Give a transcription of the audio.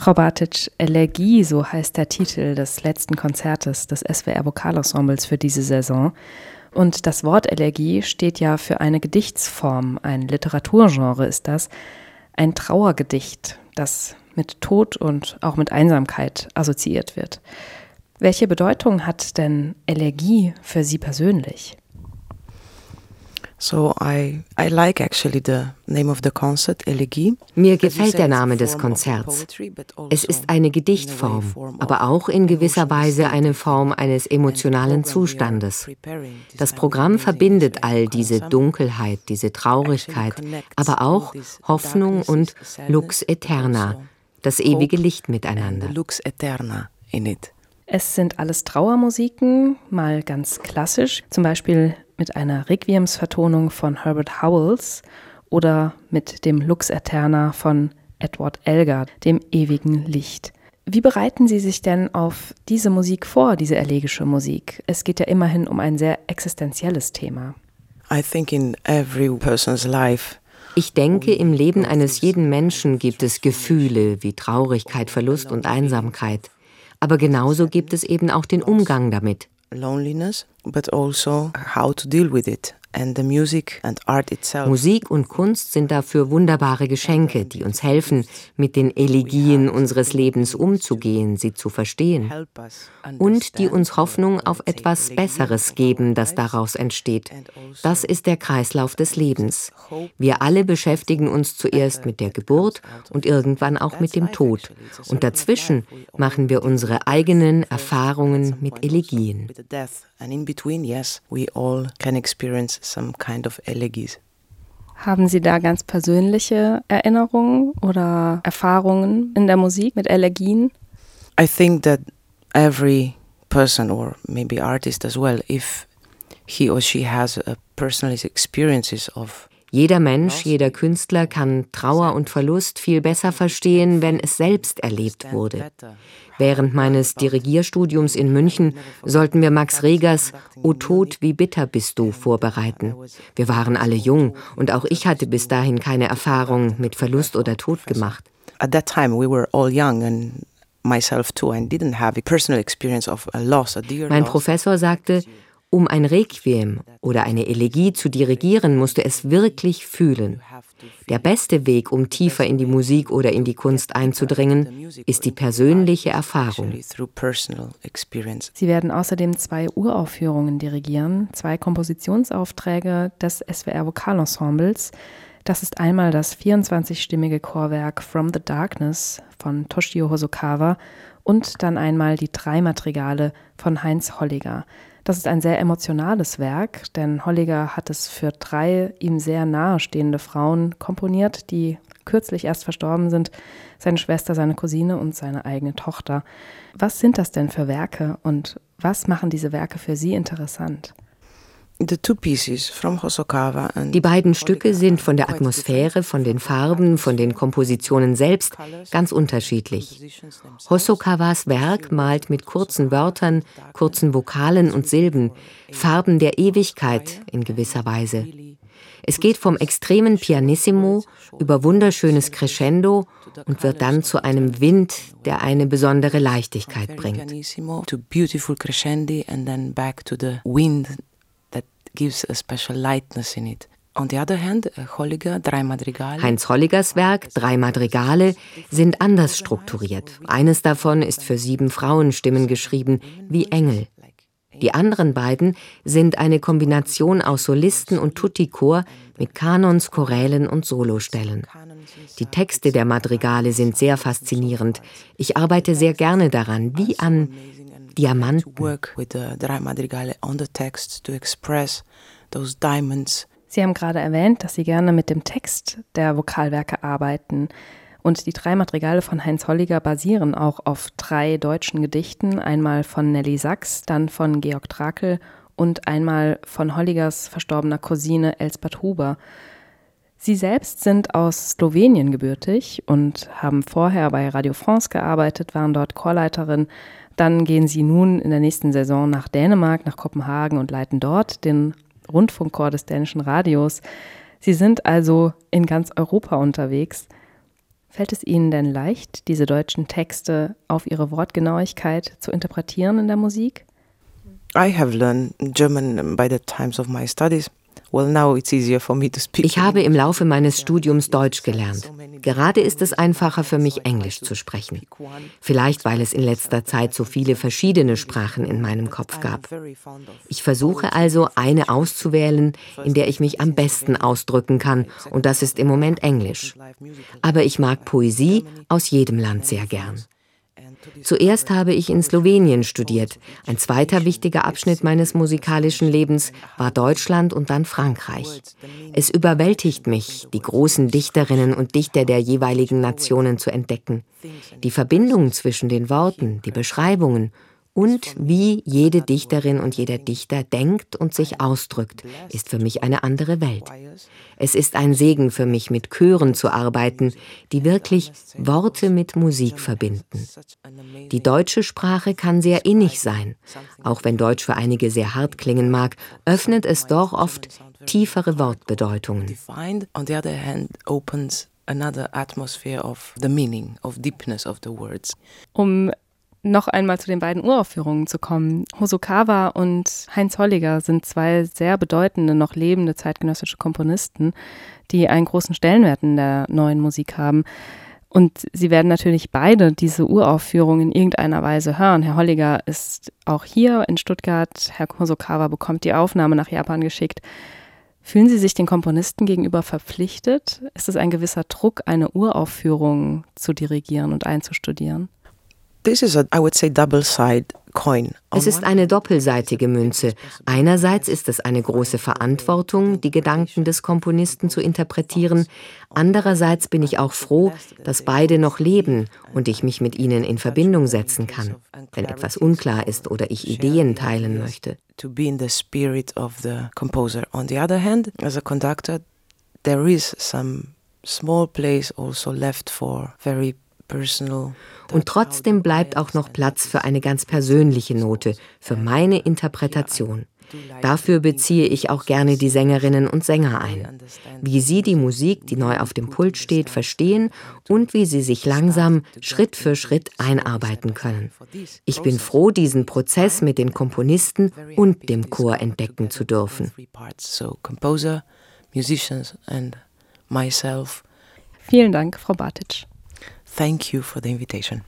Frau Bartic, Elegie, so heißt der Titel des letzten Konzertes des SWR Vokalensembles für diese Saison. Und das Wort Elegie steht ja für eine Gedichtsform, ein Literaturgenre ist das, ein Trauergedicht, das mit Tod und auch mit Einsamkeit assoziiert wird. Welche Bedeutung hat denn Elegie für Sie persönlich? So I, I like actually the name of the concert, Elegie. Mir gefällt der Name des Konzerts. Es ist eine Gedichtform, aber auch in gewisser Weise eine Form eines emotionalen Zustandes. Das Programm verbindet all diese Dunkelheit, diese Traurigkeit, aber auch Hoffnung und Lux Eterna, das ewige Licht miteinander. Lux Eterna in it. Es sind alles Trauermusiken, mal ganz klassisch, zum Beispiel mit einer Requiemsvertonung von Herbert Howells oder mit dem Lux Eterna von Edward Elgar, dem ewigen Licht. Wie bereiten Sie sich denn auf diese Musik vor, diese elegische Musik? Es geht ja immerhin um ein sehr existenzielles Thema. I think in every person's life ich denke, im Leben eines jeden Menschen gibt es Gefühle wie Traurigkeit, Verlust und Einsamkeit. Aber genauso gibt es eben auch den Umgang damit. But also how to deal with it. Musik und Kunst sind dafür wunderbare Geschenke, die uns helfen, mit den Elegien unseres Lebens umzugehen, sie zu verstehen und die uns Hoffnung auf etwas Besseres geben, das daraus entsteht. Das ist der Kreislauf des Lebens. Wir alle beschäftigen uns zuerst mit der Geburt und irgendwann auch mit dem Tod. Und dazwischen machen wir unsere eigenen Erfahrungen mit Elegien. Between, yes, we all can experience some kind of elegies. Haben Sie da ganz persönliche Erinnerungen oder Erfahrungen in der Musik mit Elegien? I think that every person or maybe artist as well, if he or she has a personal experiences of jeder Mensch, jeder Künstler kann Trauer und Verlust viel besser verstehen, wenn es selbst erlebt wurde. Während meines Dirigierstudiums in München sollten wir Max Regers O Tod, wie bitter bist du vorbereiten. Wir waren alle jung und auch ich hatte bis dahin keine Erfahrung mit Verlust oder Tod gemacht. At that time we were all young and myself too. I didn't have a personal experience of a loss, a dear Mein Professor sagte, um ein Requiem oder eine Elegie zu dirigieren, musst du es wirklich fühlen. Der beste Weg, um tiefer in die Musik oder in die Kunst einzudringen, ist die persönliche Erfahrung. Sie werden außerdem zwei Uraufführungen dirigieren, zwei Kompositionsaufträge des SWR Vokalensembles. Das ist einmal das 24-stimmige Chorwerk From the Darkness von Toshio Hosokawa und dann einmal die drei Madrigale von Heinz Holliger. Das ist ein sehr emotionales Werk, denn Holliger hat es für drei ihm sehr nahestehende Frauen komponiert, die kürzlich erst verstorben sind, seine Schwester, seine Cousine und seine eigene Tochter. Was sind das denn für Werke und was machen diese Werke für Sie interessant? Die beiden Stücke sind von der Atmosphäre, von den Farben, von den Kompositionen selbst ganz unterschiedlich. Hosokawas Werk malt mit kurzen Wörtern, kurzen Vokalen und Silben, Farben der Ewigkeit in gewisser Weise. Es geht vom extremen Pianissimo über wunderschönes Crescendo und wird dann zu einem Wind, der eine besondere Leichtigkeit bringt gives a special lightness in it. On the hand, Holliger, drei Madrigale. Heinz Holligers Werk, drei Madrigale, sind anders strukturiert. Eines davon ist für sieben Frauenstimmen geschrieben, wie Engel. Die anderen beiden sind eine Kombination aus Solisten und Tutti-Chor mit Kanons, Chorälen und Solostellen. Die Texte der Madrigale sind sehr faszinierend. Ich arbeite sehr gerne daran, wie an Diamanten. Sie haben gerade erwähnt, dass Sie gerne mit dem Text der Vokalwerke arbeiten. Und die drei Madrigale von Heinz Holliger basieren auch auf drei deutschen Gedichten, einmal von Nelly Sachs, dann von Georg Trakel und einmal von Holligers verstorbener Cousine Elsbeth Huber. Sie selbst sind aus Slowenien gebürtig und haben vorher bei Radio France gearbeitet, waren dort Chorleiterin dann gehen sie nun in der nächsten Saison nach Dänemark, nach Kopenhagen und leiten dort den Rundfunkchor des dänischen Radios. Sie sind also in ganz Europa unterwegs. Fällt es Ihnen denn leicht, diese deutschen Texte auf ihre Wortgenauigkeit zu interpretieren in der Musik? I have learned German by the times of my studies. Ich habe im Laufe meines Studiums Deutsch gelernt. Gerade ist es einfacher für mich, Englisch zu sprechen. Vielleicht, weil es in letzter Zeit so viele verschiedene Sprachen in meinem Kopf gab. Ich versuche also, eine auszuwählen, in der ich mich am besten ausdrücken kann, und das ist im Moment Englisch. Aber ich mag Poesie aus jedem Land sehr gern. Zuerst habe ich in Slowenien studiert. Ein zweiter wichtiger Abschnitt meines musikalischen Lebens war Deutschland und dann Frankreich. Es überwältigt mich, die großen Dichterinnen und Dichter der jeweiligen Nationen zu entdecken. Die Verbindung zwischen den Worten, die Beschreibungen und wie jede Dichterin und jeder Dichter denkt und sich ausdrückt, ist für mich eine andere Welt. Es ist ein Segen für mich, mit Chören zu arbeiten, die wirklich Worte mit Musik verbinden. Die deutsche Sprache kann sehr innig sein. Auch wenn Deutsch für einige sehr hart klingen mag, öffnet es doch oft tiefere Wortbedeutungen. another atmosphere of the meaning, of deepness of the words. Um noch einmal zu den beiden Uraufführungen zu kommen. Hosokawa und Heinz Holliger sind zwei sehr bedeutende, noch lebende zeitgenössische Komponisten, die einen großen Stellenwert in der neuen Musik haben. Und sie werden natürlich beide diese Uraufführung in irgendeiner Weise hören. Herr Holliger ist auch hier in Stuttgart. Herr Hosokawa bekommt die Aufnahme nach Japan geschickt. Fühlen Sie sich den Komponisten gegenüber verpflichtet? Ist es ein gewisser Druck, eine Uraufführung zu dirigieren und einzustudieren? This is a, I would say, double side coin. Es ist eine doppelseitige Münze. Einerseits ist es eine große Verantwortung, die Gedanken des Komponisten zu interpretieren. Andererseits bin ich auch froh, dass beide noch leben und ich mich mit ihnen in Verbindung setzen kann, wenn etwas unklar ist oder ich Ideen teilen möchte. To be in the spirit of the composer. On the other hand, as a conductor, there is some small place also left for very und trotzdem bleibt auch noch Platz für eine ganz persönliche Note, für meine Interpretation. Dafür beziehe ich auch gerne die Sängerinnen und Sänger ein, wie sie die Musik, die neu auf dem Pult steht, verstehen und wie sie sich langsam Schritt für Schritt einarbeiten können. Ich bin froh, diesen Prozess mit den Komponisten und dem Chor entdecken zu dürfen. Vielen Dank, Frau Bartitsch. Thank you for the invitation.